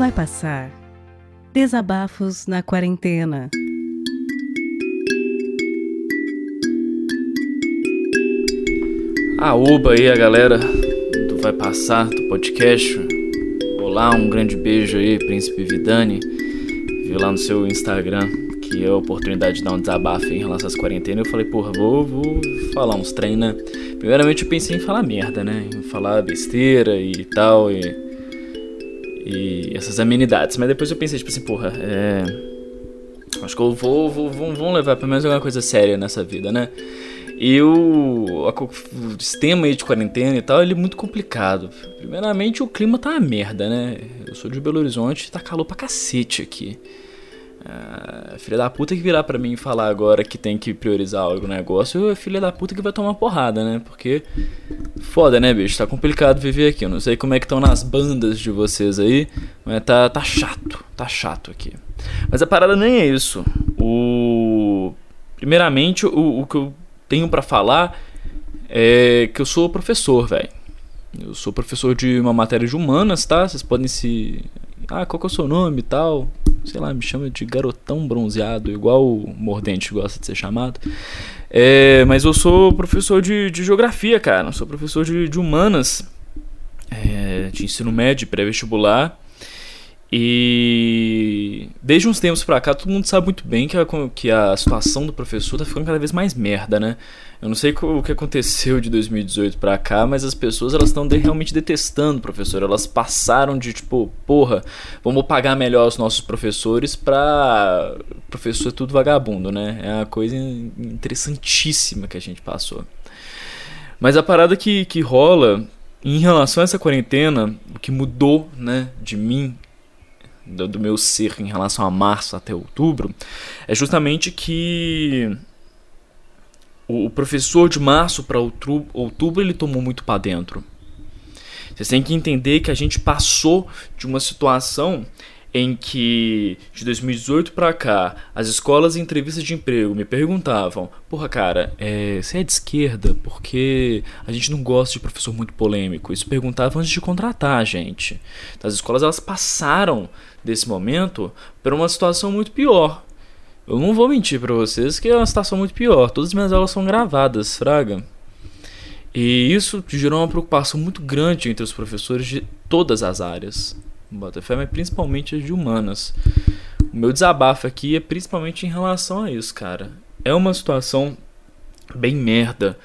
vai passar. Desabafos na quarentena. A Uba aí, a galera do Vai Passar, do podcast. Olá, um grande beijo aí, Príncipe Vidani. Vi lá no seu Instagram que é a oportunidade de dar um desabafo em relação às quarentenas. Eu falei, porra, vou, vou falar uns trem, né? Primeiramente eu pensei em falar merda, né? Em falar besteira e tal, e, e essas amenidades. Mas depois eu pensei, tipo assim, porra, é. Acho que eu vou, vou, vou, vamos levar pelo menos alguma coisa séria nessa vida, né? E o, o sistema aí de quarentena e tal, ele é muito complicado. Primeiramente, o clima tá uma merda, né? Eu sou de Belo Horizonte, tá calor pra cacete aqui. Uh, filha da puta que virar para mim e falar agora que tem que priorizar algum negócio, é filha da puta que vai tomar porrada, né? Porque foda, né, bicho? Tá complicado viver aqui. Eu não sei como é que estão nas bandas de vocês aí, mas tá, tá chato, tá chato aqui. Mas a parada nem é isso. O primeiramente o, o que eu tenho para falar é que eu sou professor, velho. Eu sou professor de uma matéria de humanas, tá? Vocês podem se ah, qual que é o seu nome e tal? Sei lá, me chama de garotão bronzeado, igual o Mordente gosta de ser chamado. É, mas eu sou professor de, de geografia, cara. Eu sou professor de, de humanas, é, de ensino médio, pré-vestibular. E desde uns tempos pra cá, todo mundo sabe muito bem que a, que a situação do professor tá ficando cada vez mais merda, né? Eu não sei o que aconteceu de 2018 pra cá, mas as pessoas elas estão de, realmente detestando o professor. Elas passaram de tipo, porra, vamos pagar melhor os nossos professores pra. Professor é tudo vagabundo, né? É uma coisa interessantíssima que a gente passou. Mas a parada que, que rola em relação a essa quarentena, o que mudou, né, de mim do, do meu ser em relação a março até outubro é justamente que o, o professor de março para outubro, ele tomou muito para dentro. Vocês têm que entender que a gente passou de uma situação em que de 2018 para cá as escolas em entrevistas de emprego me perguntavam: Porra, cara, é, você é de esquerda porque a gente não gosta de professor muito polêmico. Isso perguntavam antes de contratar a gente. Então, as escolas elas passaram desse momento para uma situação muito pior. Eu não vou mentir para vocês que é uma situação muito pior. Todas as minhas aulas são gravadas, fraga. E isso gerou uma preocupação muito grande entre os professores de todas as áreas. Botafé, mas principalmente as de humanas. O meu desabafo aqui é principalmente em relação a isso, cara. É uma situação bem merda.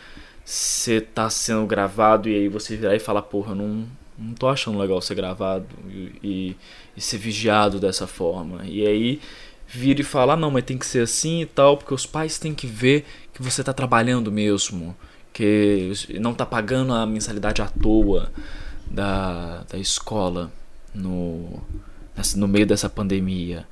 Você tá sendo gravado e aí você virar e falar, porra, não, não tô achando legal ser gravado e, e, e ser vigiado dessa forma. E aí vira e fala, ah, não, mas tem que ser assim e tal, porque os pais têm que ver que você tá trabalhando mesmo, que não tá pagando a mensalidade à toa da, da escola no, no meio dessa pandemia.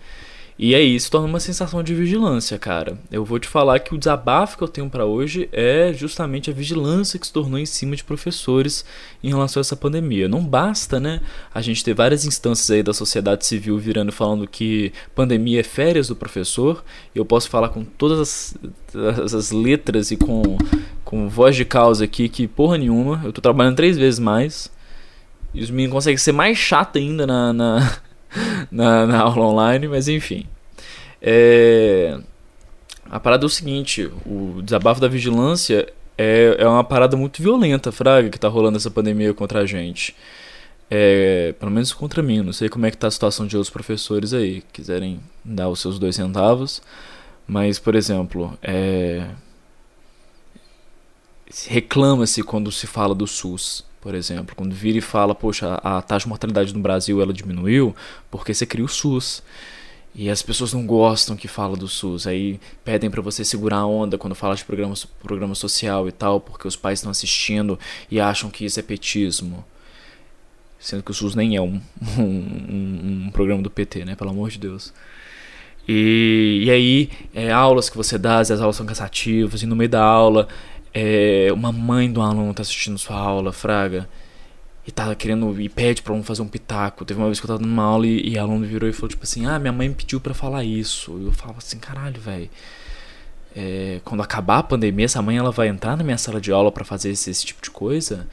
E é isso, torna uma sensação de vigilância, cara. Eu vou te falar que o desabafo que eu tenho para hoje é justamente a vigilância que se tornou em cima de professores em relação a essa pandemia. Não basta, né, a gente ter várias instâncias aí da sociedade civil virando falando que pandemia é férias do professor. Eu posso falar com todas as, as letras e com, com voz de causa aqui que porra nenhuma. Eu tô trabalhando três vezes mais e os meninos conseguem ser mais chato ainda na, na, na, na aula online, mas enfim. É... A parada é o seguinte: o desabafo da vigilância é, é uma parada muito violenta, Fraga, que tá rolando essa pandemia contra a gente. É, pelo menos contra mim, não sei como é que tá a situação de outros professores aí, quiserem dar os seus dois centavos. Mas, por exemplo, é... reclama-se quando se fala do SUS por exemplo, quando vira e fala, poxa, a taxa de mortalidade no Brasil ela diminuiu porque você cria o SUS. E as pessoas não gostam que fala do SUS, aí pedem para você segurar a onda quando fala de programa, programa social e tal, porque os pais estão assistindo e acham que isso é petismo. Sendo que o SUS nem é um, um, um, um programa do PT, né? Pelo amor de Deus. E, e aí, é, aulas que você dá, as aulas são cansativas, e no meio da aula é, uma mãe do aluno tá assistindo sua aula, fraga, e tá querendo e pede para aluno fazer um pitaco. Teve uma vez que eu tava numa aula e, e aluno virou e falou tipo assim: "Ah, minha mãe me pediu para falar isso". E eu falava assim: "Caralho, velho. É, quando acabar a pandemia, essa mãe ela vai entrar na minha sala de aula para fazer esse, esse, tipo de coisa?"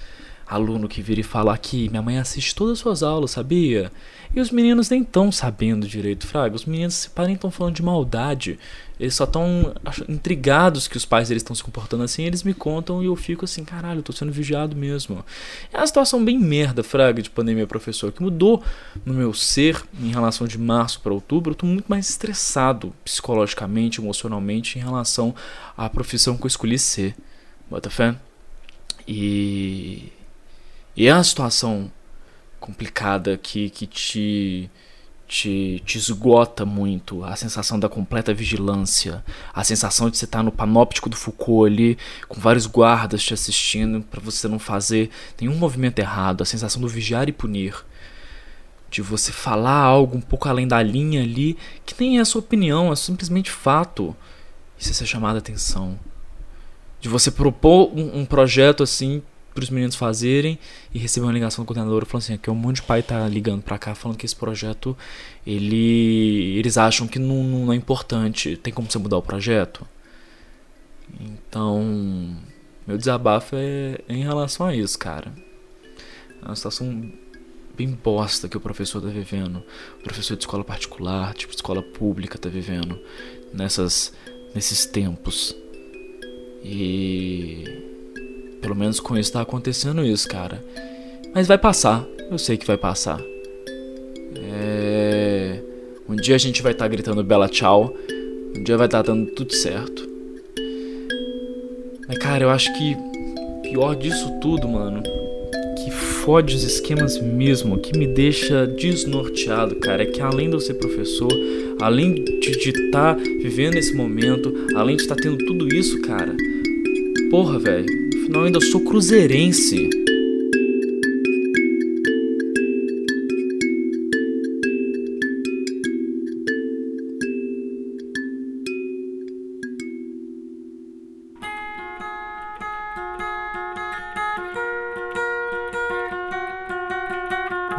Aluno que vira e fala aqui, minha mãe assiste todas as suas aulas, sabia? E os meninos nem estão sabendo direito, Fraga. Os meninos se parem estão falando de maldade. Eles só estão intrigados que os pais deles estão se comportando assim. Eles me contam e eu fico assim, caralho, eu tô sendo vigiado mesmo. É uma situação bem merda, Fraga, de pandemia, professor, que mudou no meu ser em relação de março para outubro. Eu tô muito mais estressado psicologicamente, emocionalmente em relação à profissão que eu escolhi ser. Bota fé? E e é uma situação complicada que, que te, te, te esgota muito. A sensação da completa vigilância, a sensação de você estar tá no panóptico do Foucault ali, com vários guardas te assistindo para você não fazer nenhum movimento errado, a sensação do vigiar e punir. De você falar algo um pouco além da linha ali, que nem é sua opinião, é simplesmente fato. Isso é ser chamado a atenção. De você propor um, um projeto assim para os meninos fazerem e receber uma ligação do coordenador falando assim, que um monte de pai tá ligando para cá falando que esse projeto ele eles acham que não, não é importante, tem como você mudar o projeto? Então, meu desabafo é, é em relação a isso, cara. É uma situação bem bosta que o professor tá vivendo. O professor de escola particular, tipo escola pública tá vivendo nessas nesses tempos. E pelo menos com isso tá acontecendo isso, cara. Mas vai passar. Eu sei que vai passar. É... Um dia a gente vai estar tá gritando bela tchau. Um dia vai estar tá dando tudo certo. Mas, cara, eu acho que pior disso tudo, mano, que fode os esquemas mesmo, que me deixa desnorteado, cara, é que além de eu ser professor, além de estar tá vivendo esse momento, além de estar tá tendo tudo isso, cara, porra, velho, Afinal, ainda sou cruzeirense.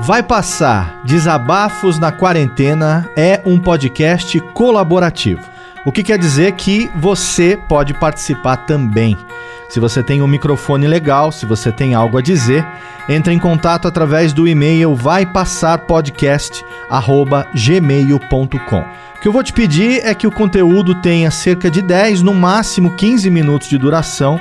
Vai Passar Desabafos na Quarentena é um podcast colaborativo. O que quer dizer que você pode participar também. Se você tem um microfone legal, se você tem algo a dizer, entre em contato através do e-mail vaipassarpodcast@gmail.com. O que eu vou te pedir é que o conteúdo tenha cerca de 10, no máximo 15 minutos de duração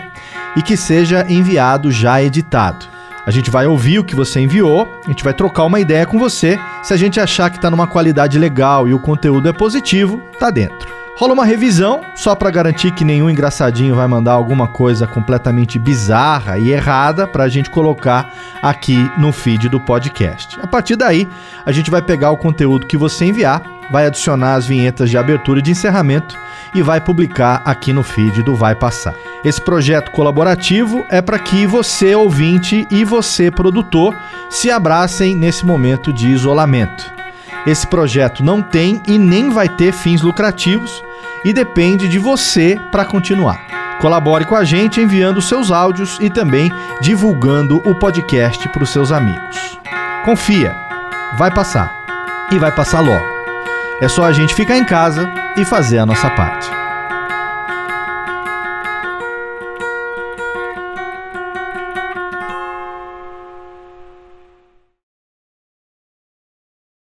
e que seja enviado já editado. A gente vai ouvir o que você enviou, a gente vai trocar uma ideia com você. Se a gente achar que está numa qualidade legal e o conteúdo é positivo, tá dentro. Rola uma revisão, só para garantir que nenhum engraçadinho vai mandar alguma coisa completamente bizarra e errada para a gente colocar aqui no feed do podcast. A partir daí, a gente vai pegar o conteúdo que você enviar, vai adicionar as vinhetas de abertura e de encerramento e vai publicar aqui no feed do Vai Passar. Esse projeto colaborativo é para que você, ouvinte, e você, produtor, se abracem nesse momento de isolamento. Esse projeto não tem e nem vai ter fins lucrativos e depende de você para continuar. Colabore com a gente enviando seus áudios e também divulgando o podcast para os seus amigos. Confia, vai passar e vai passar logo. É só a gente ficar em casa e fazer a nossa parte.